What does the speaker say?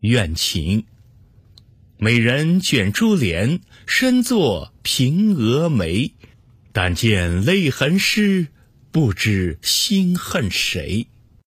怨情。美人卷珠帘，身坐平蛾眉，但见泪痕湿，不知心恨谁。